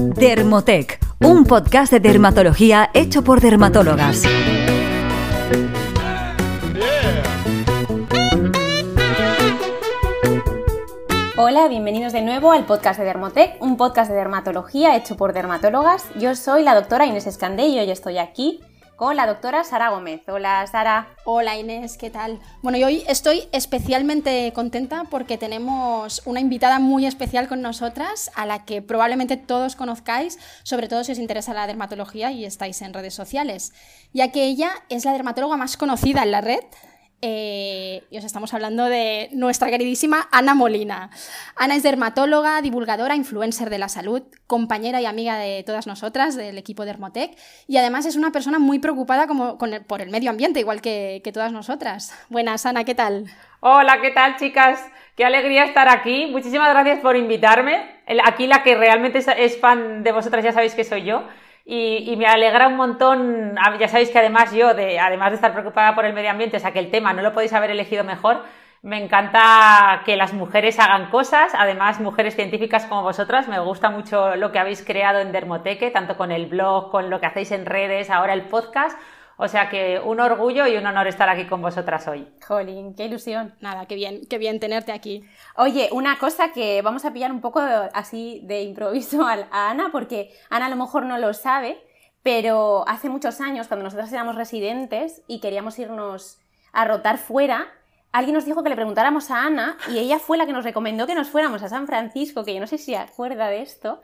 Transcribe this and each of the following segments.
Dermotec, un podcast de dermatología hecho por dermatólogas. Hola, bienvenidos de nuevo al podcast de Dermotec, un podcast de dermatología hecho por dermatólogas. Yo soy la doctora Inés Escandello y estoy aquí con la doctora Sara Gómez. Hola, Sara. Hola, Inés, ¿qué tal? Bueno, y hoy estoy especialmente contenta porque tenemos una invitada muy especial con nosotras, a la que probablemente todos conozcáis, sobre todo si os interesa la dermatología y estáis en redes sociales, ya que ella es la dermatóloga más conocida en la red, eh, y os estamos hablando de nuestra queridísima Ana Molina. Ana es dermatóloga, divulgadora, influencer de la salud, compañera y amiga de todas nosotras, del equipo de Hermotec, y además es una persona muy preocupada como por el medio ambiente, igual que, que todas nosotras. Buenas, Ana, ¿qué tal? Hola, ¿qué tal, chicas? Qué alegría estar aquí. Muchísimas gracias por invitarme. Aquí la que realmente es fan de vosotras ya sabéis que soy yo. Y, me alegra un montón, ya sabéis que además yo, de, además de estar preocupada por el medio ambiente, o sea que el tema no lo podéis haber elegido mejor, me encanta que las mujeres hagan cosas, además mujeres científicas como vosotras, me gusta mucho lo que habéis creado en Dermoteque, tanto con el blog, con lo que hacéis en redes, ahora el podcast, o sea que un orgullo y un honor estar aquí con vosotras hoy. Jolín, qué ilusión. Nada, qué bien, qué bien tenerte aquí. Oye, una cosa que vamos a pillar un poco así de improviso a, Ana, porque Ana a lo mejor no lo sabe, pero hace muchos años, cuando nosotras éramos residentes y queríamos irnos a rotar fuera, alguien nos dijo que le preguntáramos a Ana y ella fue la que nos recomendó que nos fuéramos a San Francisco, que yo no sé si se acuerda de esto.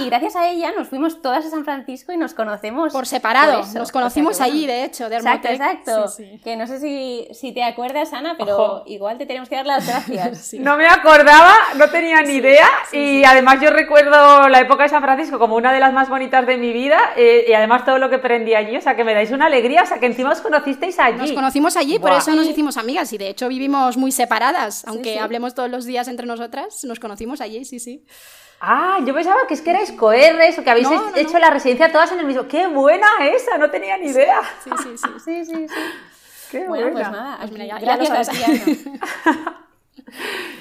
Y gracias a ella nos fuimos todas a San Francisco y nos conocemos. Por separado, nos conocimos allí, de hecho, de Exacto, exacto. Que no sé si, si, te acuerdas, Ana, pero igual te tenemos que dar las gracias. No me acordaba, no tenía ni idea y además yo recuerdo la época de San Francisco como una de las más bonitas de mi vida eh, y además todo lo que aprendí allí, o sea que me dais una alegría, o sea que encima os conocisteis allí. Nos conocimos allí, por eso nos hicimos amigas y de hecho vivimos muy separadas, aunque hablemos todos los días entre nosotras, nos conocimos allí, sí, sí. Ah, yo pensaba que es que erais coerres o que habéis hecho la residencia todas en el mismo. ¡Qué buena esa! No tenía ni idea. Sí, sí, sí. sí, sí, sí. Qué bueno, pues nada, pues gracias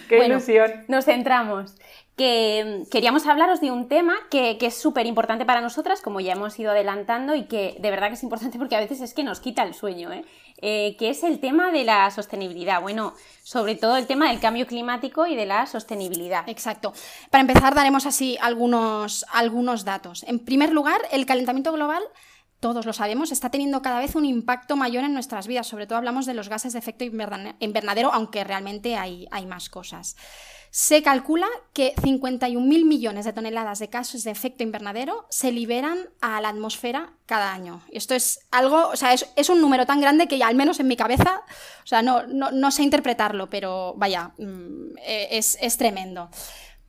Qué ilusión. Nos centramos que mm, queríamos hablaros de un tema que, es súper importante para nosotras, como ya hemos ido adelantando, y que de verdad que es importante porque a veces es que nos quita el sueño, ¿eh? Eh, que es el tema de la sostenibilidad. Bueno, sobre todo el tema del cambio climático y de la sostenibilidad. Exacto. Para empezar, daremos así algunos, algunos datos. En primer lugar, el calentamiento global todos lo sabemos, está teniendo cada vez un impacto mayor en nuestras vidas. Sobre todo hablamos de los gases de efecto invernadero, aunque realmente hay, hay más cosas. Se calcula que 51.000 millones de toneladas de gases de efecto invernadero se liberan a la atmósfera cada año. Esto es algo, o sea, es, un número tan grande que ya al menos en mi cabeza, o sea, no, no, sé interpretarlo, pero vaya, mm, e, es, es tremendo.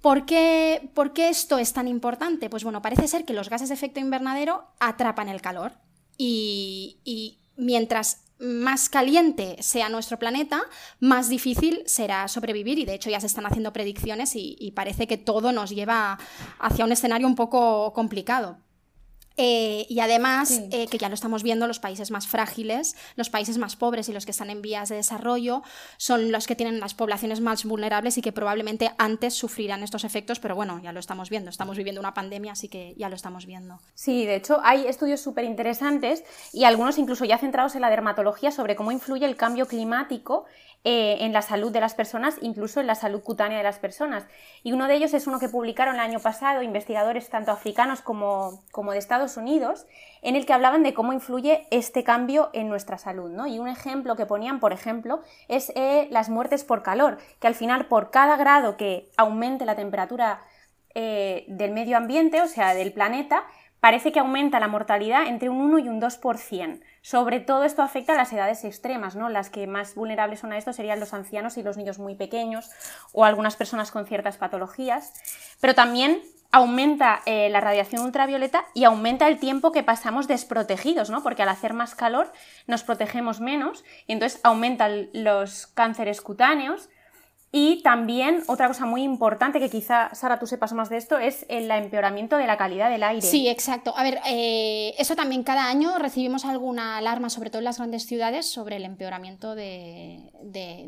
¿Por qué, ¿Por qué, esto es tan importante? Pues bueno, parece ser que los gases de efecto invernadero atrapan el calor y, y mientras más caliente sea nuestro planeta, más difícil será sobrevivir y de hecho ya se están haciendo predicciones y, parece que todo nos lleva hacia un escenario un poco complicado. Eh, y además, eh, que ya lo estamos viendo, los países más frágiles, los países más pobres y los que están en vías de desarrollo son los que tienen las poblaciones más vulnerables y que probablemente antes sufrirán estos efectos, pero bueno, ya lo estamos viendo, estamos viviendo una pandemia, así que ya lo estamos viendo. Sí, de hecho hay estudios súper interesantes y algunos incluso ya centrados en la dermatología sobre cómo influye el cambio climático eh, en la salud de las personas, incluso en la salud cutánea de las personas. Y uno de ellos es uno que publicaron el año pasado investigadores tanto africanos como, como de Estados Unidos, en el que hablaban de cómo influye este cambio en nuestra salud. Y un ejemplo que ponían, por ejemplo, es eh, las muertes por calor, que al final por cada grado que aumente la temperatura eh, del medio ambiente, o sea, del planeta, parece que aumenta la mortalidad entre un 1 y un 2%. Sobre todo esto afecta a las edades extremas, ¿no? Las que más vulnerables son a esto serían los ancianos y los niños muy pequeños o algunas personas con ciertas patologías. Pero también aumenta eh, la radiación ultravioleta y aumenta el tiempo que pasamos desprotegidos, ¿no? Porque al hacer más calor nos protegemos menos y entonces aumentan los cánceres cutáneos, y también otra cosa muy importante que quizá, Sara, tú sepas más de esto, es el empeoramiento de la calidad del aire. Sí, exacto. A ver, eh, eso también cada año recibimos alguna alarma, sobre todo en las grandes ciudades, sobre el empeoramiento de,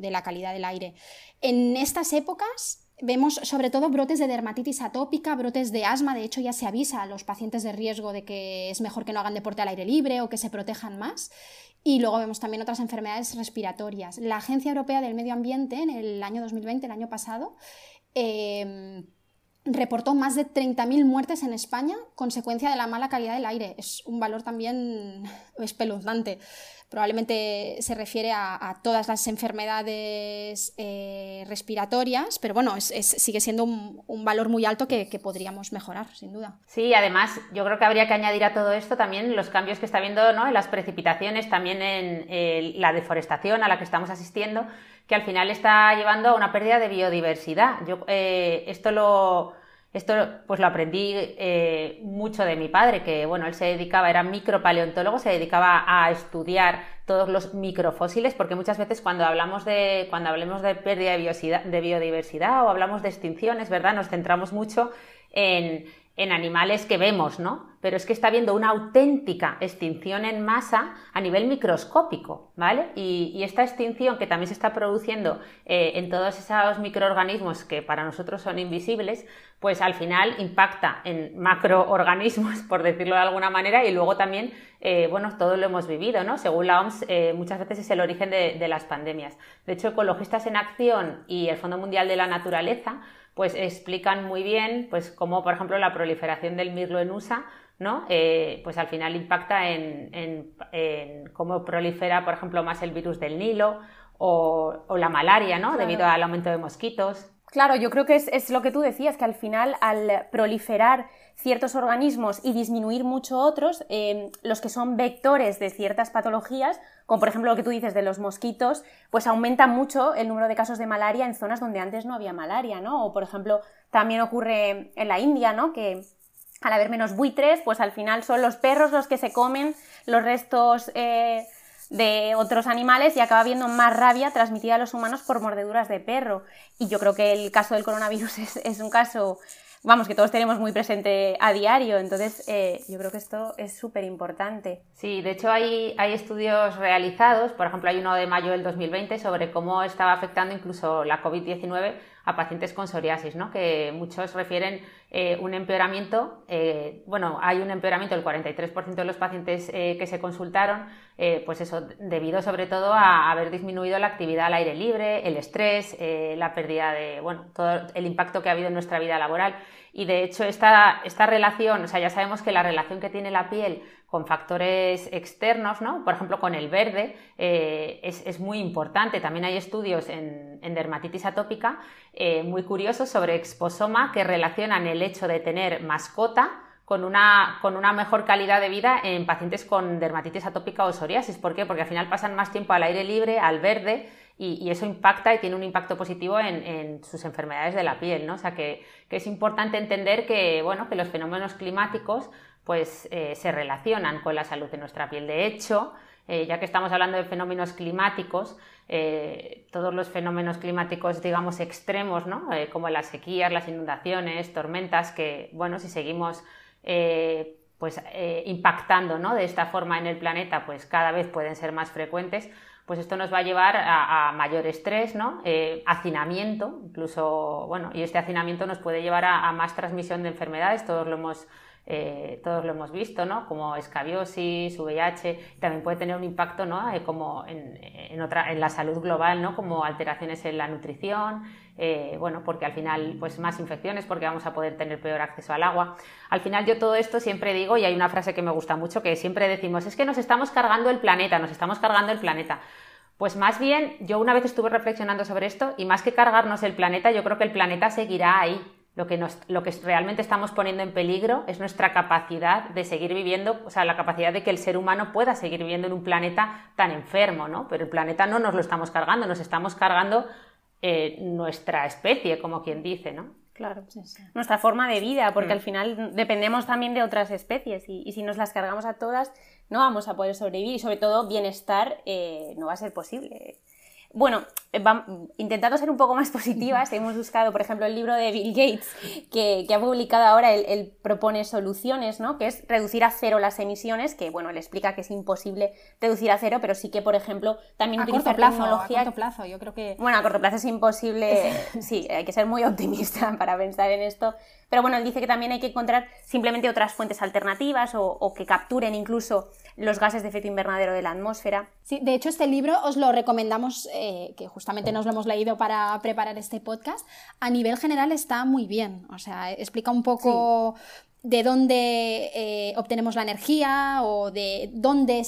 la calidad del aire. En estas épocas Vemos sobre todo brotes de dermatitis atópica, brotes de asma, de hecho ya se avisa a los pacientes de riesgo de que es mejor que no hagan deporte al aire libre o que se protejan más. Y luego vemos también otras enfermedades respiratorias. La Agencia Europea del Medio Ambiente en el año 2020, el año pasado, em, reportó más de 30.000 muertes en España consecuencia de la mala calidad del aire. Es un valor también espeluznante probablemente se refiere a, todas las enfermedades eh, respiratorias, pero bueno, sigue siendo un, valor muy alto que, podríamos mejorar, sin duda. Sí, además yo creo que habría que añadir a todo esto también los cambios que está habiendo ¿no? en las precipitaciones, también en la deforestación a la que estamos asistiendo, que al final está llevando a una pérdida de biodiversidad. Yo eh, esto lo esto pues lo aprendí eh, mucho de mi padre, que bueno, él se dedicaba, era micropaleontólogo, se dedicaba a estudiar todos los microfósiles, porque muchas veces cuando hablamos de, cuando hablemos de pérdida de, de biodiversidad o hablamos de extinciones, ¿verdad? Nos centramos mucho en, en animales que vemos, ¿no? Pero es que está habiendo una auténtica extinción en masa a nivel microscópico, ¿vale? Y, esta extinción que también se está produciendo eh, en todos esos microorganismos que para nosotros son invisibles, pues al final impacta en macroorganismos, por decirlo de alguna manera, y luego también, eh, bueno, todo lo hemos vivido, ¿no? Según la OMS, eh, muchas veces es el origen de, de las pandemias. De hecho, Ecologistas en Acción y el Fondo Mundial de la Naturaleza pues explican muy bien pues cómo, por ejemplo, la proliferación del mirlo en USA ¿no? Eh, pues al final impacta en, cómo prolifera, por ejemplo, más el virus del Nilo o, la malaria, ¿no? Debido al aumento de mosquitos. Claro, yo creo que es, lo que tú decías, que al final al proliferar ciertos organismos y disminuir mucho otros, eh, los que son vectores de ciertas patologías, como por ejemplo lo que tú dices de los mosquitos, pues aumenta mucho el número de casos de malaria en zonas donde antes no había malaria, ¿no? O por ejemplo, también ocurre en la India, ¿no? Que al haber menos buitres, pues al final son los perros los que se comen los restos eh, de otros animales y acaba habiendo más rabia transmitida a los humanos por mordeduras de perro. Y yo creo que el caso del coronavirus es, un caso, vamos, que todos tenemos muy presente a diario. Entonces, eh, yo creo que esto es súper importante. Sí, de hecho hay, hay estudios realizados, por ejemplo, hay uno de mayo del 2020 sobre cómo estaba afectando incluso la COVID-19 a pacientes con psoriasis, ¿no? que muchos refieren eh, un empeoramiento, eh, bueno, hay un empeoramiento del 43% de los pacientes eh, que se consultaron, pues eso, debido sobre todo a haber disminuido la actividad al aire libre, el estrés, la pérdida de, bueno, todo el impacto que ha habido en nuestra vida laboral. Y de hecho esta, esta relación, o sea, ya sabemos que la relación que tiene la piel con factores externos, ¿no? por ejemplo con el verde, eh, es, muy importante. También hay estudios en, dermatitis atópica eh, muy curiosos sobre exposoma que relacionan el hecho de tener mascota con una, con una, mejor calidad de vida en pacientes con dermatitis atópica o psoriasis. ¿Por qué? Porque al final pasan más tiempo al aire libre, al verde, y, eso impacta y tiene un impacto positivo en, sus enfermedades de la piel. ¿no? O sea que, es importante entender que, bueno, que los fenómenos climáticos pues eh, se relacionan con la salud de nuestra piel. De hecho, eh, ya que estamos hablando de fenómenos climáticos, eh, todos los fenómenos climáticos, digamos, extremos, ¿no? como las sequías, las inundaciones, tormentas, que, bueno, si seguimos pues, impactando ¿no? de esta forma en el planeta, pues cada vez pueden ser más frecuentes, pues esto nos va a llevar a, mayor estrés, ¿no? hacinamiento, incluso, bueno, y este hacinamiento nos puede llevar a, más transmisión de enfermedades, todos lo hemos eh, todos lo hemos visto, ¿no? como escabiosis, VIH, también puede tener un impacto ¿no? Eh, como en, otra, en la salud global, ¿no? como alteraciones en la nutrición, eh, bueno, porque al final pues más infecciones, porque vamos a poder tener peor acceso al agua. Al final yo todo esto siempre digo, y hay una frase que me gusta mucho, que siempre decimos, es que nos estamos cargando el planeta, nos estamos cargando el planeta. Pues más bien, yo una vez estuve reflexionando sobre esto y más que cargarnos el planeta, yo creo que el planeta seguirá ahí, lo que, lo que realmente estamos poniendo en peligro es nuestra capacidad de seguir viviendo, o sea, la capacidad de que el ser humano pueda seguir viviendo en un planeta tan enfermo, ¿no? Pero el planeta no nos lo estamos cargando, nos estamos cargando eh, nuestra especie, como quien dice, ¿no? Claro, nuestra forma de vida, porque mm. al final dependemos también de otras especies y, si nos las cargamos a todas no vamos a poder sobrevivir y sobre todo bienestar eh, no va a ser posible. Bueno, intentando ser un poco más positivas, hemos buscado, por ejemplo, el libro de Bill Gates, que, ha publicado ahora, él, propone soluciones, ¿no? Que es reducir a cero las emisiones, que, bueno, él explica que es imposible reducir a cero, pero sí que, por ejemplo, también a utilizar corto plazo, tecnología... A corto plazo, yo creo que... Bueno, a corto plazo es imposible, sí, hay que ser muy optimista para pensar en esto, pero bueno, él dice que también hay que encontrar simplemente otras fuentes alternativas o, que capturen incluso los gases de efecto invernadero de la atmósfera. Sí, de hecho este libro os lo recomendamos, eh, que justamente nos lo hemos leído para preparar este podcast. A nivel general está muy bien, o sea, explica un poco... de dónde eh, obtenemos la energía o de dónde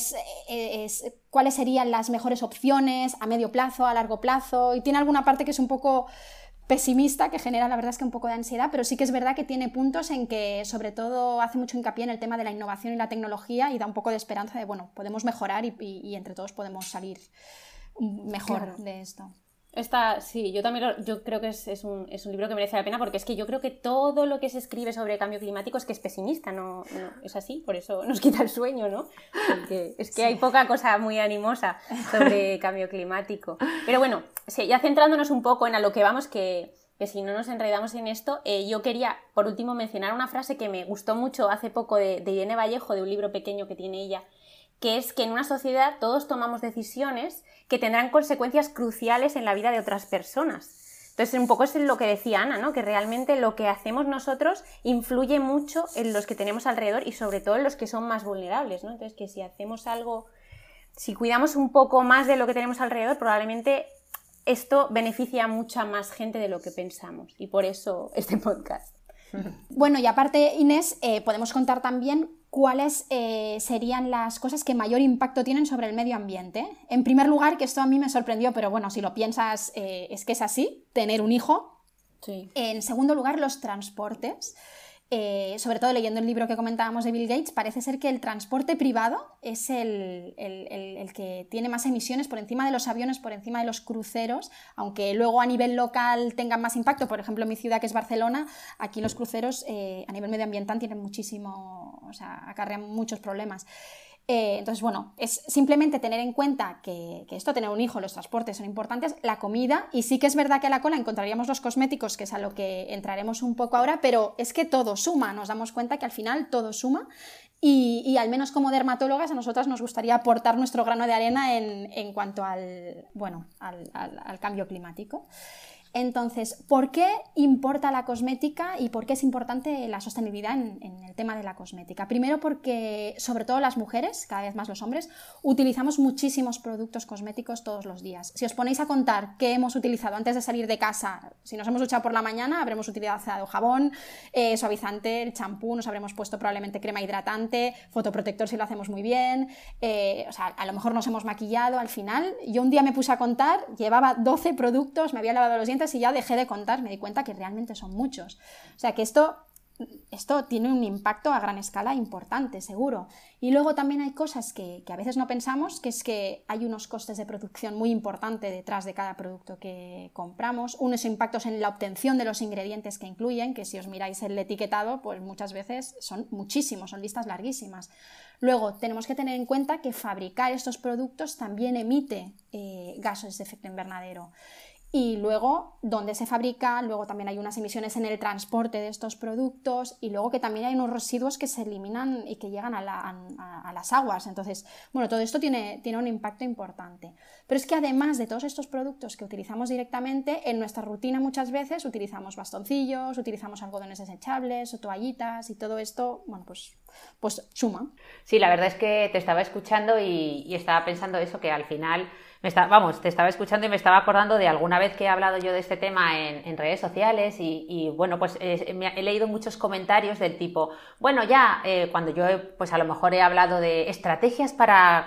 eh, es, cuáles serían las mejores opciones a medio plazo, a largo plazo, y tiene alguna parte que es un poco pesimista que genera la verdad es que un poco de ansiedad, pero sí que es verdad que tiene puntos en que sobre todo hace mucho hincapié en el tema de la innovación y la tecnología y da un poco de esperanza de, bueno, podemos mejorar y, entre todos podemos salir mejor de esto. Esta, sí, yo también yo creo que es, un, libro que merece la pena porque es que yo creo que todo lo que se escribe sobre cambio climático es que es pesimista, no, es así, por eso nos quita el sueño, ¿no? Porque es que hay poca cosa muy animosa sobre cambio climático. Pero bueno, ya centrándonos un poco en a lo que vamos, que, si no nos enredamos en esto, eh, yo quería por último mencionar una frase que me gustó mucho hace poco de, de Irene Vallejo, de un libro pequeño que tiene ella, que es que en una sociedad todos tomamos decisiones que tendrán consecuencias cruciales en la vida de otras personas. Entonces, un poco es lo que decía Ana, ¿no? que realmente lo que hacemos nosotros influye mucho en los que tenemos alrededor y sobre todo en los que son más vulnerables. ¿no? Entonces, que si hacemos algo, si cuidamos un poco más de lo que tenemos alrededor, probablemente esto beneficia a mucha más gente de lo que pensamos. Y por eso este podcast. Bueno, y aparte, Inés, eh, podemos contar también cuáles eh, serían las cosas que mayor impacto tienen sobre el medio ambiente. En primer lugar, que esto a mí me sorprendió, pero bueno, si lo piensas, eh, es que es así, tener un hijo. En segundo lugar, los transportes. Eh, sobre todo leyendo el libro que comentábamos de Bill Gates, parece ser que el transporte privado es el, que tiene más emisiones por encima de los aviones, por encima de los cruceros, aunque luego a nivel local tengan más impacto. Por ejemplo, en mi ciudad, que es Barcelona, aquí los cruceros eh, a nivel medioambiental tienen muchísimo, o sea, acarrean muchos problemas. Eh, entonces, bueno, es simplemente tener en cuenta que, esto, tener un hijo, los transportes son importantes, la comida, y sí que es verdad que a la cola encontraríamos los cosméticos, que es a lo que entraremos un poco ahora, pero es que todo suma, nos damos cuenta que al final todo suma. Y, al menos como dermatólogas a nosotras nos gustaría aportar nuestro grano de arena en, cuanto al, bueno, al cambio climático. Entonces, ¿por qué importa la cosmética y por qué es importante la sostenibilidad en, el tema de la cosmética? Primero porque, sobre todo las mujeres, cada vez más los hombres, utilizamos muchísimos productos cosméticos todos los días. Si os ponéis a contar qué hemos utilizado antes de salir de casa, si nos hemos duchado por la mañana, habremos utilizado jabón, eh, suavizante, el champú, nos habremos puesto probablemente crema hidratante, fotoprotector si lo hacemos muy bien, eh, o sea, a lo mejor nos hemos maquillado al final. Yo un día me puse a contar, llevaba 12 productos, me había lavado los dientes, y ya dejé de contar, me di cuenta que realmente son muchos. O sea que esto, esto tiene un impacto a gran escala importante, seguro. Y luego también hay cosas que, a veces no pensamos, que es que hay unos costes de producción muy importantes detrás de cada producto que compramos, unos impactos en la obtención de los ingredientes que incluyen, que si os miráis el etiquetado, pues muchas veces son muchísimos, son listas larguísimas. Luego, tenemos que tener en cuenta que fabricar estos productos también emite eh, gases de efecto invernadero y luego dónde se fabrica, luego también hay unas emisiones en el transporte de estos productos y luego que también hay unos residuos que se eliminan y que llegan a, las aguas. Entonces, bueno, todo esto tiene, tiene un impacto importante. Pero es que además de todos estos productos que utilizamos directamente, en nuestra rutina muchas veces utilizamos bastoncillos, utilizamos algodones desechables o toallitas y todo esto, bueno, pues, pues suma. Sí, la verdad es que te estaba escuchando y estaba pensando eso, que al final vamos, te estaba escuchando y me estaba acordando de alguna vez que he hablado yo de este tema en, redes sociales y, bueno, pues he leído muchos comentarios del tipo, bueno, ya eh, cuando yo pues a lo mejor he hablado de estrategias para,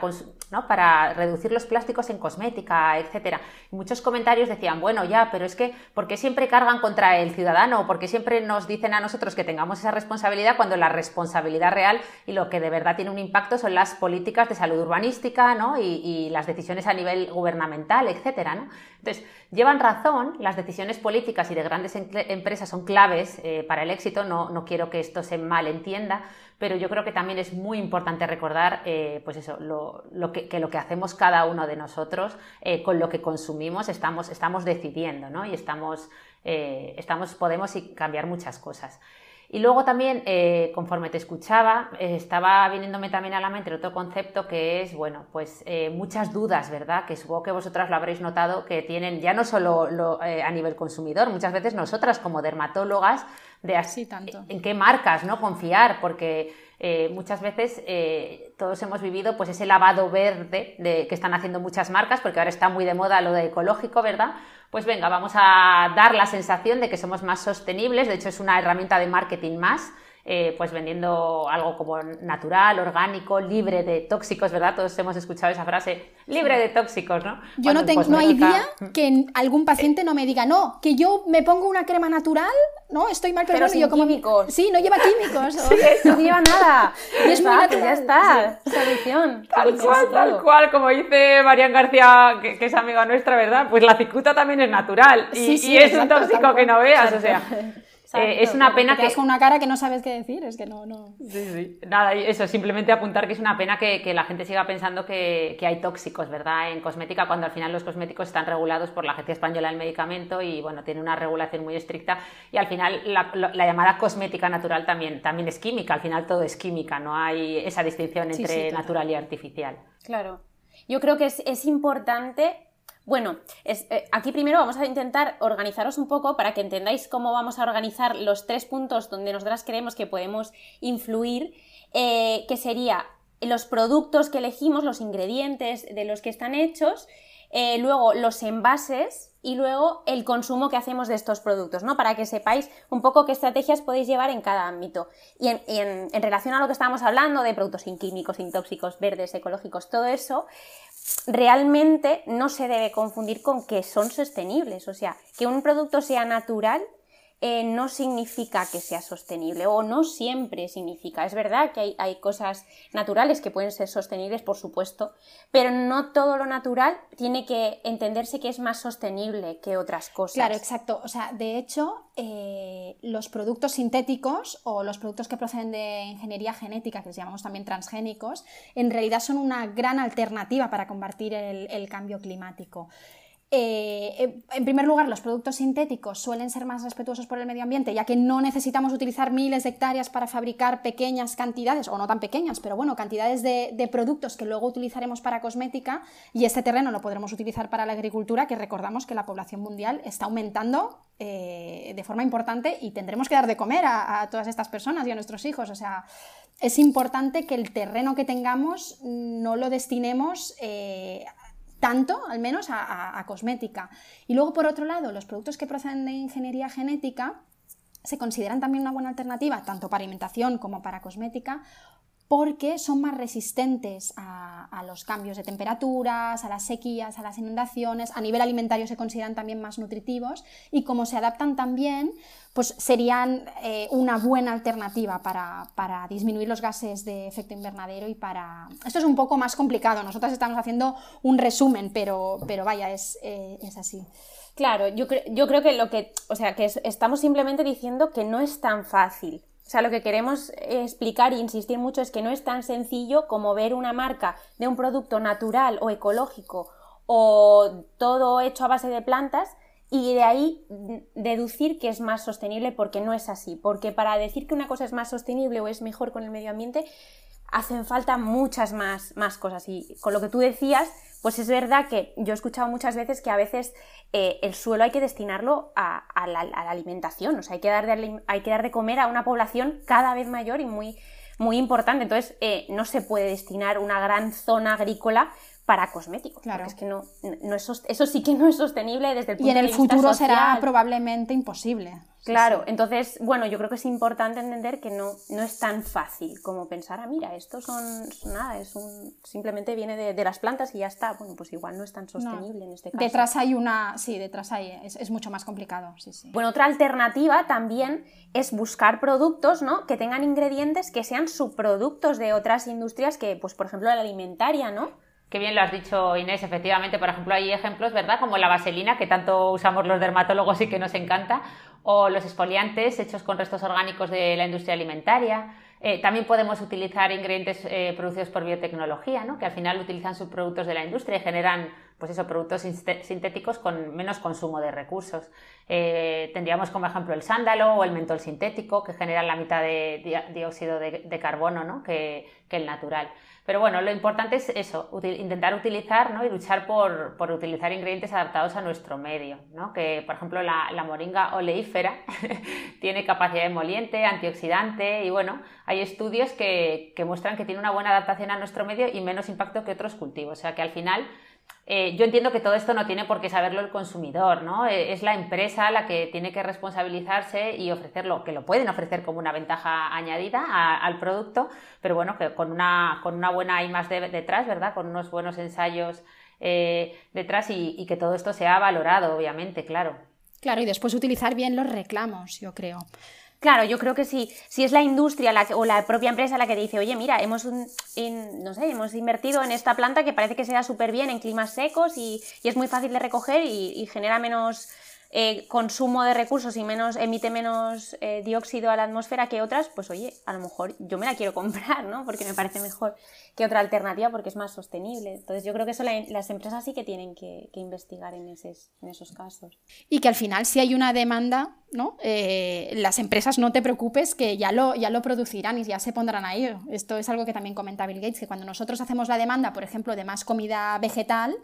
para reducir los plásticos en cosmética, etcétera. Muchos comentarios decían, bueno, ya, pero es que ¿por qué siempre cargan contra el ciudadano? ¿Por qué siempre nos dicen a nosotros que tengamos esa responsabilidad cuando la responsabilidad real y lo que de verdad tiene un impacto son las políticas de salud urbanística ¿no? y las decisiones a nivel gubernamental, etcétera, ¿no? Entonces, llevan razón, las decisiones políticas y de grandes empresas son claves eh, para el éxito, no, no, quiero que esto se malentienda, pero yo creo que también es muy importante recordar, eh, pues eso, lo, que, lo que hacemos cada uno de nosotros eh, con lo que consumimos estamos, estamos decidiendo, ¿no? Y estamos, eh, estamos, podemos cambiar muchas cosas. Y luego también, eh, conforme te escuchaba, estaba viniéndome también a la mente otro concepto que es, bueno, pues muchas dudas, ¿verdad? Que supongo que vosotras lo habréis notado que tienen ya no solo a nivel consumidor, muchas veces nosotras como dermatólogas, de así tanto. en qué marcas, ¿no? Confiar, porque eh, muchas veces eh, todos hemos vivido pues ese lavado verde de, que están haciendo muchas marcas, porque ahora está muy de moda lo de ecológico, ¿verdad? Pues venga, vamos a dar la sensación de que somos más sostenibles, de hecho es una herramienta de marketing más, eh, pues vendiendo algo como natural, orgánico, libre de tóxicos, ¿verdad? Todos hemos escuchado esa frase, libre de tóxicos, ¿no? Yo no, tengo, no hay día que algún paciente no me diga, no, que yo me pongo una crema natural, ¿no? Estoy mal, pero, yo como... químicos. Sí, no lleva químicos. no lleva nada. Y es muy natural. Ya está, solución. Tal cual, tal cual, como dice Marian García, que, es amiga nuestra, ¿verdad? Pues la cicuta también es natural y, y es un tóxico que no veas, o sea... Eh, es una pena que... con una cara que no sabes qué decir, es que no... no... Sí, sí. Nada, eso, simplemente apuntar que es una pena que, la gente siga pensando que, hay tóxicos, ¿verdad? En cosmética, cuando al final los cosméticos están regulados por la Agencia Española del Medicamento y, bueno, tiene una regulación muy estricta y al final la, llamada cosmética natural también, también es química, al final todo es química, no hay esa distinción entre natural y artificial. Claro. Yo creo que es, es importante bueno, eh, aquí primero vamos a intentar organizaros un poco para que entendáis cómo vamos a organizar los tres puntos donde nosotras creemos que podemos influir, eh, que sería los productos que elegimos, los ingredientes de los que están hechos, eh, luego los envases y luego el consumo que hacemos de estos productos, ¿no? Para que sepáis un poco qué estrategias podéis llevar en cada ámbito. Y en, en relación a lo que estábamos hablando de productos sin químicos, sin tóxicos, verdes, ecológicos, todo eso, realmente no se debe confundir con que son sostenibles. O sea, que un producto sea natural eh, no significa que sea sostenible o no siempre significa. Es verdad que hay, cosas naturales que pueden ser sostenibles, por supuesto, pero no todo lo natural tiene que entenderse que es más sostenible que otras cosas. Claro, exacto. O sea, de hecho, eh, los productos sintéticos o los productos que proceden de ingeniería genética, que les llamamos también transgénicos, en realidad son una gran alternativa para combatir el cambio climático. Eh, en primer lugar, los productos sintéticos suelen ser más respetuosos por el medio ambiente, ya que no necesitamos utilizar miles de hectáreas para fabricar pequeñas cantidades, o no tan pequeñas, pero bueno, cantidades de, productos que luego utilizaremos para cosmética, y este terreno lo podremos utilizar para la agricultura, que recordamos que la población mundial está aumentando eh, de forma importante y tendremos que dar de comer a, todas estas personas y a nuestros hijos. O sea, es importante que el terreno que tengamos no lo destinemos eh, tanto, al menos, a, cosmética. Y luego, por otro lado, los productos que proceden de ingeniería genética se consideran también una buena alternativa, tanto para alimentación como para cosmética, porque son más resistentes a, los cambios de temperaturas, a las sequías, a las inundaciones, a nivel alimentario se consideran también más nutritivos y como se adaptan también, pues serían eh, una buena alternativa para, disminuir los gases de efecto invernadero y para... Esto es un poco más complicado, nosotras estamos haciendo un resumen, pero, pero vaya, es, eh, así. Claro, yo, yo creo que lo que, o sea, que estamos simplemente diciendo que no es tan fácil o sea, lo que queremos explicar e insistir mucho es que no es tan sencillo como ver una marca de un producto natural o ecológico o todo hecho a base de plantas y de ahí deducir que es más sostenible porque no es así. Porque para decir que una cosa es más sostenible o es mejor con el medio ambiente, hacen falta muchas más, más cosas. Y con lo que tú decías, pues es verdad que yo he escuchado muchas veces que a veces eh, el suelo hay que destinarlo a, la, alimentación, o sea, hay que, dar de, hay que dar de comer a una población cada vez mayor y muy, muy importante. Entonces, eh, no se puede destinar una gran zona agrícola para cosméticos. Claro. Porque es que no, no es, eso sí que no es sostenible desde el punto de vista Y en el futuro será probablemente imposible. Claro, entonces, bueno, yo creo que es importante entender que no, no es tan fácil como pensar, ah, mira, esto son, nada, es un, simplemente viene de, las plantas y ya está. Bueno, pues igual no es tan sostenible en este caso. Detrás hay una, sí, detrás hay, es, es, mucho más complicado, sí, sí. Bueno, otra alternativa también es buscar productos, ¿no? Que tengan ingredientes que sean subproductos de otras industrias que, pues, por ejemplo, la alimentaria, ¿no? Qué bien lo has dicho, Inés. Efectivamente, por ejemplo, hay ejemplos, ¿verdad? Como la vaselina, que tanto usamos los dermatólogos y que nos encanta, o los exfoliantes hechos con restos orgánicos de la industria alimentaria. Eh, también podemos utilizar ingredientes eh, producidos por biotecnología, ¿no? que al final utilizan subproductos de la industria y generan pues eso, productos sintéticos con menos consumo de recursos. Eh, tendríamos como ejemplo el sándalo o el mentol sintético, que generan la mitad de dióxido de, carbono ¿no? que, que el natural. Pero bueno, lo importante es eso, intentar utilizar ¿no? y luchar por, por, utilizar ingredientes adaptados a nuestro medio. ¿no? Que, por ejemplo, la, la moringa oleífera tiene capacidad emoliente, antioxidante y bueno, hay estudios que, que muestran que tiene una buena adaptación a nuestro medio y menos impacto que otros cultivos. O sea que al final eh, yo entiendo que todo esto no tiene por qué saberlo el consumidor, ¿no? Eh, es la empresa la que tiene que responsabilizarse y ofrecerlo, que lo pueden ofrecer como una ventaja añadida al producto, pero bueno, que con una, con una buena I más detrás, ¿verdad? Con unos buenos ensayos eh, detrás y, y que todo esto sea valorado, obviamente, claro. Claro, y después utilizar bien los reclamos, yo creo. Claro, yo creo que sí. Si es la industria o la propia empresa la que dice, oye, mira, hemos, no sé, hemos invertido en esta planta que parece que se da súper bien en climas secos y, es muy fácil de recoger y genera menos eh, consumo de recursos y menos, emite menos eh, dióxido a la atmósfera que otras, pues oye, a lo mejor yo me la quiero comprar, ¿no? Porque me parece mejor que otra alternativa porque es más sostenible. Entonces yo creo que eso las empresas sí que tienen que, investigar en, esos casos. Y que al final si hay una demanda, ¿no? Eh, las empresas no te preocupes que ya lo, ya lo producirán y ya se pondrán a ello. Esto es algo que también comenta Bill Gates, que cuando nosotros hacemos la demanda, por ejemplo, de más comida vegetal,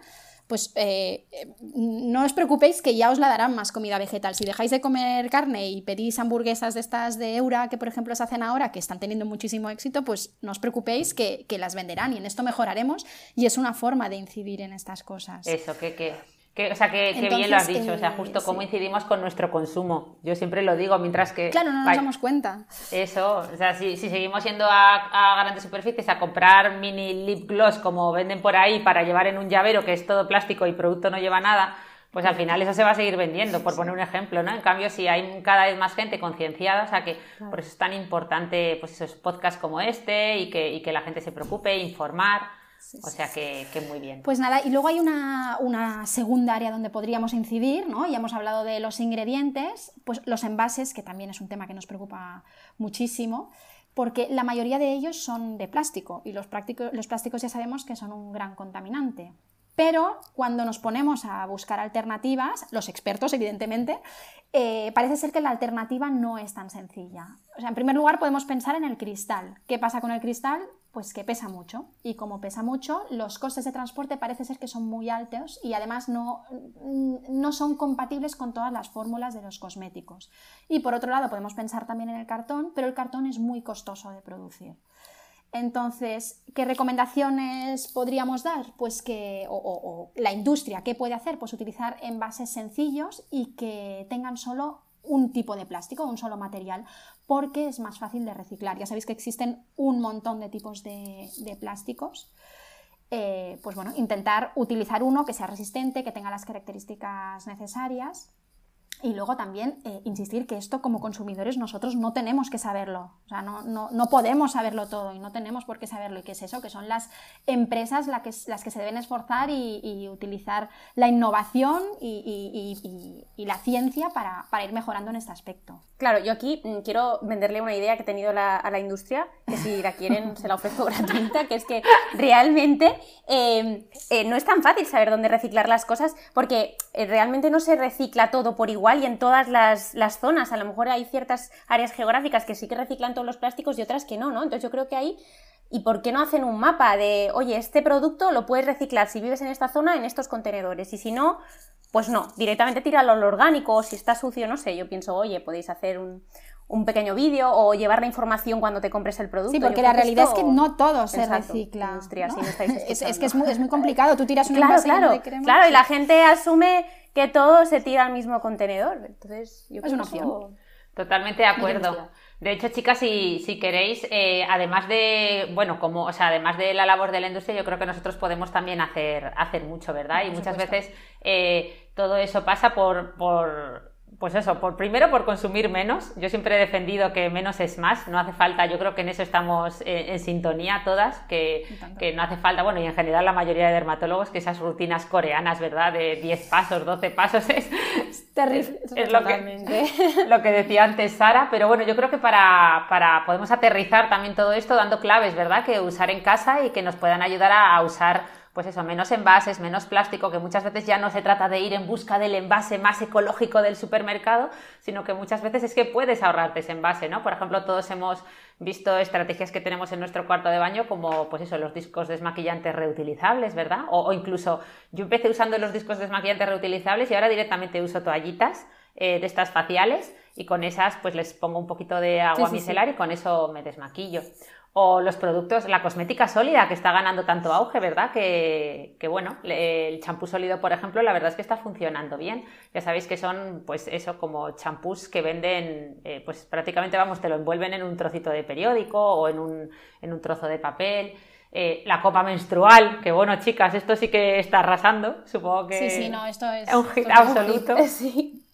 pues eh, no os preocupéis que ya os la darán más comida vegetal. Si dejáis de comer carne y pedís hamburguesas de estas de Eura, que por ejemplo se hacen ahora, que están teniendo muchísimo éxito, pues no os preocupéis que, que las venderán y en esto mejoraremos y es una forma de incidir en estas cosas. Eso, que o sea, que, bien lo has dicho, o sea, justo cómo incidimos con nuestro consumo. Yo siempre lo digo, mientras que... Claro, no nos damos cuenta. Eso, o sea, si, seguimos yendo a, grandes superficies a comprar mini lip gloss como venden por ahí para llevar en un llavero que es todo plástico y producto no lleva nada, pues al final eso se va a seguir vendiendo, por poner un ejemplo, ¿no? En cambio, si hay cada vez más gente concienciada, o sea que por eso es tan importante pues esos podcasts como este y que, y que la gente se preocupe, informar o sea que, muy bien. Pues nada, y luego hay una, segunda área donde podríamos incidir, ¿no? Ya hemos hablado de los ingredientes, pues los envases, que también es un tema que nos preocupa muchísimo, porque la mayoría de ellos son de plástico y los, los plásticos ya sabemos que son un gran contaminante. Pero cuando nos ponemos a buscar alternativas, los expertos, evidentemente, eh, parece ser que la alternativa no es tan sencilla. O sea, en primer lugar, podemos pensar en el cristal. ¿Qué pasa con el cristal? Pues que pesa mucho. Y como pesa mucho, los costes de transporte parece ser que son muy altos y además no, no son compatibles con todas las fórmulas de los cosméticos. Y por otro lado, podemos pensar también en el cartón, pero el cartón es muy costoso de producir. Entonces, ¿qué recomendaciones podríamos dar? Pues que, o, la industria, ¿qué puede hacer? Pues utilizar envases sencillos y que tengan solo un tipo de plástico, un solo material, porque es más fácil de reciclar. Ya sabéis que existen un montón de tipos de, plásticos. Eh, pues bueno, intentar utilizar uno que sea resistente, que tenga las características necesarias y luego también eh, insistir que esto como consumidores nosotros no tenemos que saberlo, o sea, no, no, no, podemos saberlo todo y no tenemos por qué saberlo. ¿Y qué es eso? Que son las empresas las que, las que se deben esforzar y, utilizar la innovación y, y la ciencia para, para, ir mejorando en este aspecto. Claro, yo aquí mm, quiero venderle una idea que he tenido a la industria, que si la quieren se la ofrezco gratuita, que es que realmente eh, eh, no es tan fácil saber dónde reciclar las cosas porque realmente no se recicla todo por igual y en todas las, zonas. A lo mejor hay ciertas áreas geográficas que sí que reciclan todos los plásticos y otras que no, ¿no? Entonces yo creo que ahí ¿Y por qué no hacen un mapa de, oye, este producto lo puedes reciclar si vives en esta zona en estos contenedores? Y si no, pues no, directamente tíralo al orgánico o si está sucio, no sé, yo pienso, oye, podéis hacer un, un pequeño vídeo o llevar la información cuando te compres el producto. Sí, porque la realidad es que no todo se recicla. es, que es muy, es muy, complicado, tú tiras un claro, claro, claro, y la gente asume que todo se tira al mismo contenedor. Entonces, yo es una opción. Totalmente de acuerdo. De hecho, chicas, si, si queréis, eh, además de, bueno, como, o sea, además de la labor de la industria, yo creo que nosotros podemos también hacer, hacer mucho, ¿verdad? y muchas veces eh, todo eso pasa por, por pues eso, por, primero por consumir menos. Yo siempre he defendido que menos es más, no hace falta, yo creo que en eso estamos en, sintonía todas, que, que, no hace falta, bueno, y en general la mayoría de dermatólogos, que esas rutinas coreanas, ¿verdad? De 10 pasos, 12 pasos, es, terrible. Es, lo, que, lo que decía antes Sara, pero bueno, yo creo que para, para, podemos aterrizar también todo esto dando claves, ¿verdad? Que usar en casa y que nos puedan ayudar a usar pues eso, menos envases, menos plástico, que muchas veces ya no se trata de ir en busca del envase más ecológico del supermercado, sino que muchas veces es que puedes ahorrarte ese envase, ¿no? Por ejemplo, todos hemos visto estrategias que tenemos en nuestro cuarto de baño como, pues eso, los discos desmaquillantes reutilizables, ¿verdad? O, incluso yo empecé usando los discos desmaquillantes reutilizables y ahora directamente uso toallitas eh, de estas faciales y con esas pues les pongo un poquito de agua micelar y con eso me desmaquillo o los productos, la cosmética sólida que está ganando tanto auge, ¿verdad? Que, bueno, el champú sólido, por ejemplo, la verdad es que está funcionando bien. Ya sabéis que son, pues eso, como champús que venden, eh, pues prácticamente, vamos, te lo envuelven en un trocito de periódico o en un, en un trozo de papel. Eh, la copa menstrual, que bueno, chicas, esto sí que está arrasando, supongo que... Sí, sí, no, esto es... Un hit absoluto. sí.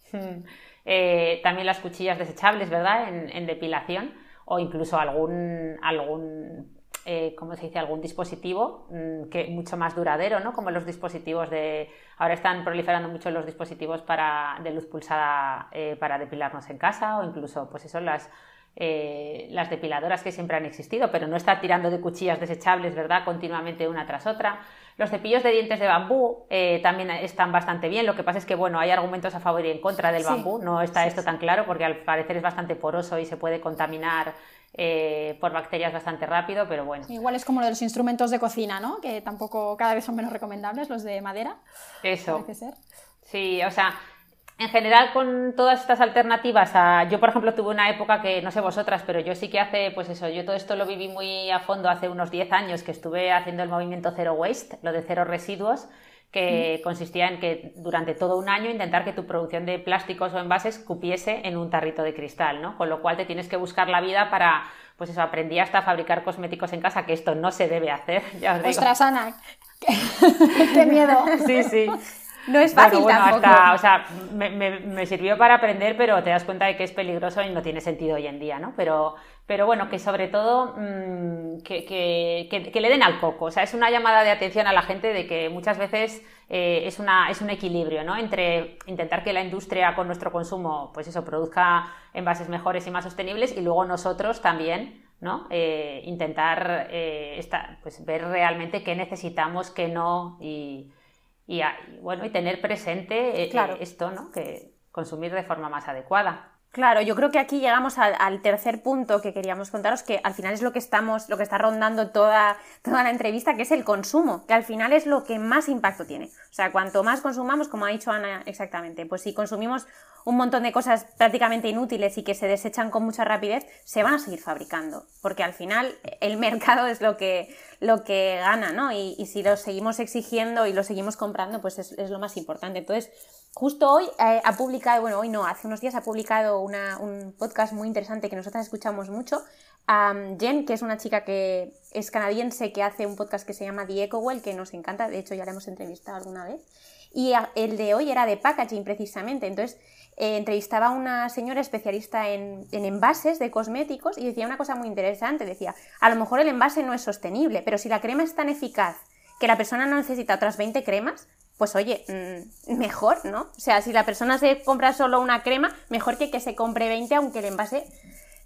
Eh, también las cuchillas desechables, ¿verdad? en depilación o incluso algún, algún eh, ¿cómo se dice? algún dispositivo mm, que mucho más duradero, ¿no? Como los dispositivos de. Ahora están proliferando mucho los dispositivos para, de luz pulsada eh, para depilarnos en casa, o incluso, pues eso, las. Eh, las depiladoras que siempre han existido, pero no estar tirando de cuchillas desechables, ¿verdad? Continuamente una tras otra. Los cepillos de dientes de bambú también están bastante bien. Lo que pasa es que, bueno, hay argumentos a favor y en contra del bambú. No está esto tan claro porque al parecer es bastante poroso y se puede contaminar eh, por bacterias bastante rápido, pero bueno. Igual es como lo de los instrumentos de cocina, ¿no? Que tampoco cada vez son menos recomendables los de madera. Eso. Parece ser. Sí, o sea, en general con todas estas alternativas, yo por ejemplo tuve una época que no sé vosotras, pero yo sí que hace, pues eso, yo todo esto lo viví muy a fondo hace unos 10 años que estuve haciendo el movimiento Zero Waste, lo de cero residuos que consistía en que durante todo un año intentar que tu producción de plásticos o envases cupiese en un tarrito de cristal, ¿no? Con lo cual te tienes que buscar la vida para, pues eso, aprendí hasta a fabricar cosméticos en casa, que esto no se debe hacer, ya os digo. Ostras, Ana, qué, miedo. Sí, sí. No es fácil tampoco. o sea, me, me, sirvió para aprender, pero te das cuenta de que es peligroso y no tiene sentido hoy en día, ¿no? Pero, pero bueno, que sobre todo mm, que, que, que, le den al coco. O sea, es una llamada de atención a la gente de que muchas veces eh, es, una, es un equilibrio, ¿no? Entre intentar que la industria con nuestro consumo, pues eso, produzca envases mejores y más sostenibles y luego nosotros también ¿no? Eh, intentar eh, pues ver realmente qué necesitamos, qué no y, y, bueno, y tener presente eh, claro. esto, ¿no? Que consumir de forma más adecuada. Claro, yo creo que aquí llegamos al, tercer punto que queríamos contaros, que al final es lo que estamos, lo que está rondando toda, toda la entrevista, que es el consumo, que al final es lo que más impacto tiene. O sea, cuanto más consumamos, como ha dicho Ana exactamente, pues si consumimos un montón de cosas prácticamente inútiles y que se desechan con mucha rapidez, se van a seguir fabricando, porque al final el mercado es lo que, lo que gana, ¿no? Y, si lo seguimos exigiendo y lo seguimos comprando, pues es, lo más importante. Entonces, justo hoy eh, ha publicado, bueno, hoy no, hace unos días ha publicado un podcast muy interesante que nosotras escuchamos mucho, Jen, que es una chica que es canadiense que hace un podcast que se llama The Ecowell, que nos encanta, de hecho ya la hemos entrevistado alguna vez, y el de hoy era de packaging precisamente, entonces eh, entrevistaba a una señora especialista en, envases de cosméticos y decía una cosa muy interesante, decía, a lo mejor el envase no es sostenible, pero si la crema es tan eficaz que la persona no necesita otras 20 cremas, pues oye, mm, mejor, ¿no? O sea, si la persona se compra solo una crema, mejor que que se compre 20 aunque el envase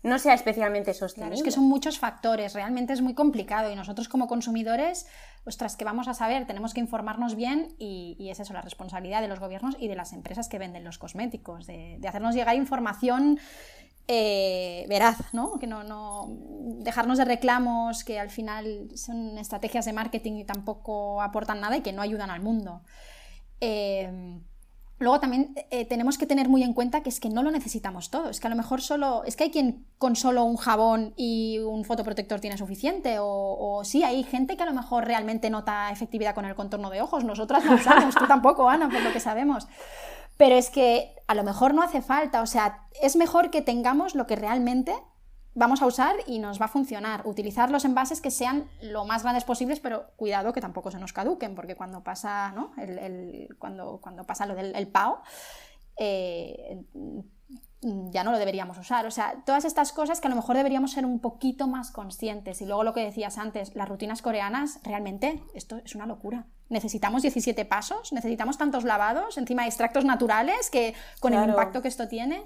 no sea especialmente sostenible. es que son muchos factores, realmente es muy complicado y nosotros como consumidores, ostras, que vamos a saber, tenemos que informarnos bien y, es eso, la responsabilidad de los gobiernos y de las empresas que venden los cosméticos, de, hacernos llegar información eh, veraz, ¿no? Que no, no, dejarnos de reclamos que al final son estrategias de marketing y tampoco aportan nada y que no ayudan al mundo. Eh, Luego también eh, tenemos que tener muy en cuenta que es que no lo necesitamos todo. Es que a lo mejor solo. Es que hay quien con solo un jabón y un fotoprotector tiene suficiente. O, sí, hay gente que a lo mejor realmente nota efectividad con el contorno de ojos. Nosotras no sabemos, tú tampoco, Ana, por lo que sabemos. Pero es que a lo mejor no hace falta. O sea, es mejor que tengamos lo que realmente vamos a usar y nos va a funcionar. Utilizar los envases que sean lo más grandes posibles, pero cuidado que tampoco se nos caduquen, porque cuando pasa, ¿no? el, cuando, cuando pasa lo del PAO, eh, ya no lo deberíamos usar. O sea, todas estas cosas que a lo mejor deberíamos ser un poquito más conscientes. Y luego lo que decías antes, las rutinas coreanas, realmente esto es una locura. Necesitamos 17 pasos, necesitamos tantos lavados, encima extractos naturales, que con el impacto que esto tiene.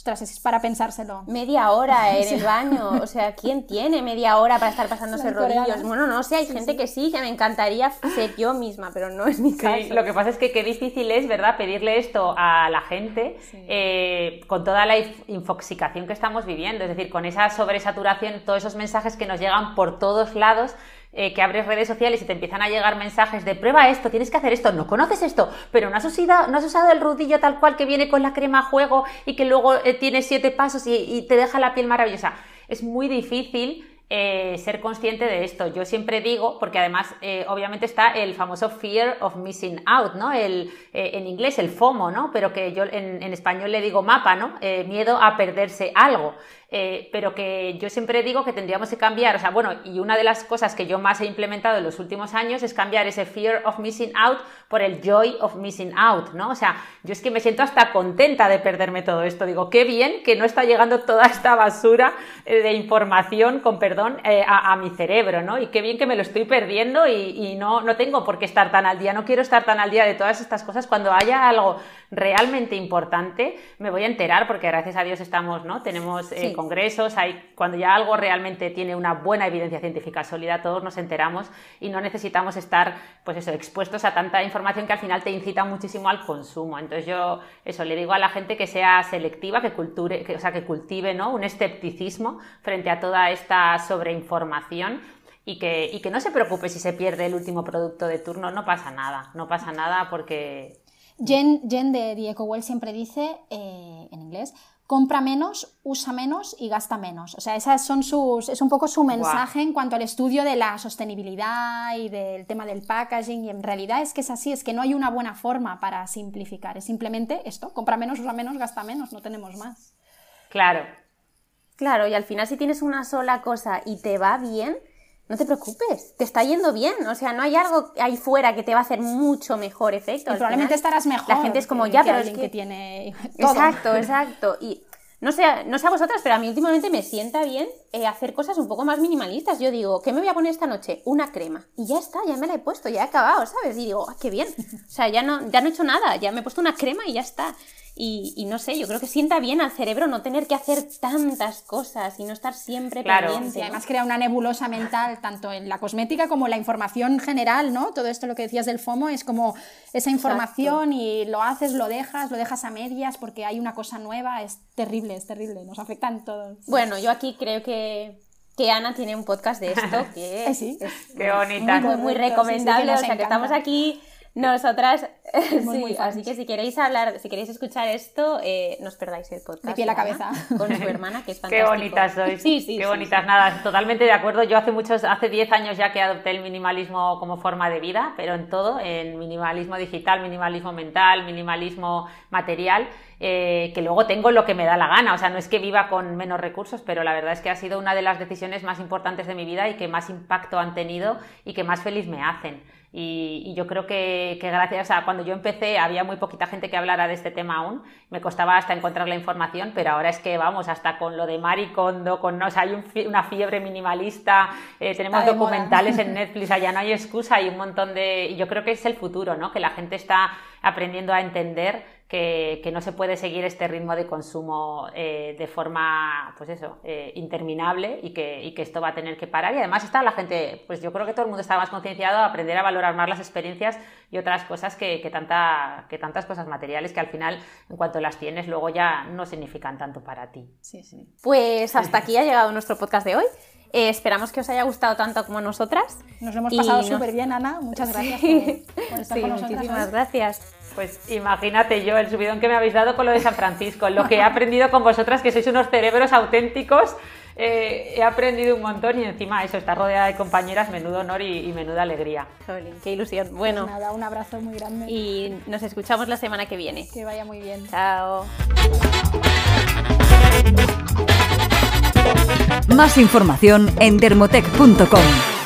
Ostras, es para pensárselo. Media hora en el baño. O sea, ¿quién tiene media hora para estar pasándose rodillos? Bueno, no sé, hay gente que sí, que me encantaría ser yo misma, pero no es mi caso. lo que pasa es que qué difícil es, ¿verdad?, pedirle esto a la gente eh, con toda la infoxicación que estamos viviendo. Es decir, con esa sobresaturación, todos esos mensajes que nos llegan por todos lados eh, que abres redes sociales y te empiezan a llegar mensajes de prueba esto, tienes que hacer esto, no conoces esto, pero no has usado, no has usado el rudillo tal cual que viene con la crema a juego y que luego eh, tiene siete pasos y, te deja la piel maravillosa. Es muy difícil eh, ser consciente de esto. Yo siempre digo, porque además obviamente está el famoso fear of missing out, ¿no? El, en inglés el FOMO, ¿no? Pero que yo en, en español le digo mapa, ¿no? miedo a perderse algo. Eh, pero que yo siempre digo que tendríamos que cambiar, o sea, bueno, y una de las cosas que yo más he implementado en los últimos años es cambiar ese fear of missing out por el joy of missing out, ¿no? O sea, yo es que me siento hasta contenta de perderme todo esto, digo, qué bien que no está llegando toda esta basura eh, de información, con perdón, eh, a, mi cerebro, ¿no? Y qué bien que me lo estoy perdiendo y, y no, no tengo por qué estar tan al día, no quiero estar tan al día de todas estas cosas, cuando haya algo realmente importante, me voy a enterar porque gracias a Dios estamos, ¿no? Tenemos eh, congresos, hay, cuando ya algo realmente tiene una buena evidencia científica sólida, todos nos enteramos y no necesitamos estar, pues eso, expuestos a tanta información que al final te incita muchísimo al consumo. Entonces yo, eso, le digo a la gente que sea selectiva, que, culture, que, o sea, que cultive, ¿no? Un escepticismo frente a toda esta sobreinformación y que, y que, no se preocupe si se pierde el último producto de turno, no pasa nada, no pasa nada porque Jen, de The Well siempre dice, eh, en inglés, compra menos, usa menos y gasta menos. O sea, esas son sus, es un poco su mensaje en cuanto al estudio de la sostenibilidad y del tema del packaging. Y en realidad es que es así, es que no hay una buena forma para simplificar. Es simplemente esto, compra menos, usa menos, gasta menos, no tenemos más. Claro. Claro, y al final si tienes una sola cosa y te va bien, no te preocupes, te está yendo bien. O sea, no hay algo ahí fuera que te va a hacer mucho mejor efecto. probablemente estarás mejor. La gente es como, ya, pero es que... tiene. Exacto, exacto. Y no sé, no sé a vosotras, pero a mí últimamente me sienta bien eh, hacer cosas un poco más minimalistas. Yo digo, ¿qué me voy a poner esta noche? Una crema. Y ya está, ya me la he puesto, ya he acabado, ¿sabes? Y digo, ah, qué bien. O sea, ya no, ya no he hecho nada, ya me he puesto una crema y ya está. Y, no sé, yo creo que sienta bien al cerebro no tener que hacer tantas cosas y no estar siempre claro. pendiente. Y además crea una nebulosa mental, tanto en la cosmética como en la información general, ¿no? Todo esto lo que decías del FOMO es como esa información y lo haces, lo dejas, lo dejas a medias porque hay una cosa nueva, es terrible, es terrible, nos afecta en todos. Bueno, yo aquí creo que que Ana tiene un podcast de esto que es, Qué bonita. muy, muy, recomendable. o sea, que estamos aquí nosotras, sí, así que si queréis hablar, si queréis escuchar esto, eh, no os perdáis el podcast. De pie la cabeza. Con su hermana, que es fantástico. Qué bonitas sois. Sí, sí. Qué bonitas, nada, totalmente de acuerdo. Yo hace muchos, hace 10 años ya que adopté el minimalismo como forma de vida, pero en todo, en minimalismo digital, minimalismo mental, minimalismo material. Eh, que luego tengo lo que me da la gana. O sea, no es que viva con menos recursos, pero la verdad es que ha sido una de las decisiones más importantes de mi vida y que más impacto han tenido y que más feliz me hacen. Y, yo creo que, gracias a cuando yo empecé había muy poquita gente que hablara de este tema aún, me costaba hasta encontrar la información, pero ahora es que vamos, hasta con lo de Maricondo, con, o sea, hay una fiebre minimalista, eh, tenemos documentales en Netflix, allá no hay excusa, hay un montón de... Y yo creo que es el futuro, ¿no? Que la gente está aprendiendo a entender que, no se puede seguir este ritmo de consumo eh, de forma, pues eso, eh, interminable y que, que, esto va a tener que parar. Y además está la gente, pues yo creo que todo el mundo está más concienciado a aprender a valorar más las experiencias y otras cosas que, tanta, que tantas cosas materiales que al final, en cuanto las tienes, luego ya no significan tanto para ti. Sí, sí. Pues hasta aquí ha llegado nuestro podcast de hoy. Eh, esperamos que os haya gustado tanto como nosotras. Nos lo hemos pasado súper bien, Ana. Muchas gracias por, estar con nosotras. Muchísimas gracias. Pues imagínate yo el subidón que me habéis dado con lo de San Francisco, lo que he aprendido con vosotras, que sois unos cerebros auténticos. Eh, he aprendido un montón y encima eso, está rodeada de compañeras, menudo honor y, menuda alegría. qué ilusión. Bueno, pues nada, un abrazo muy grande. Y nos escuchamos la semana que viene. Que vaya muy bien. Chao. Más información en dermotec.com.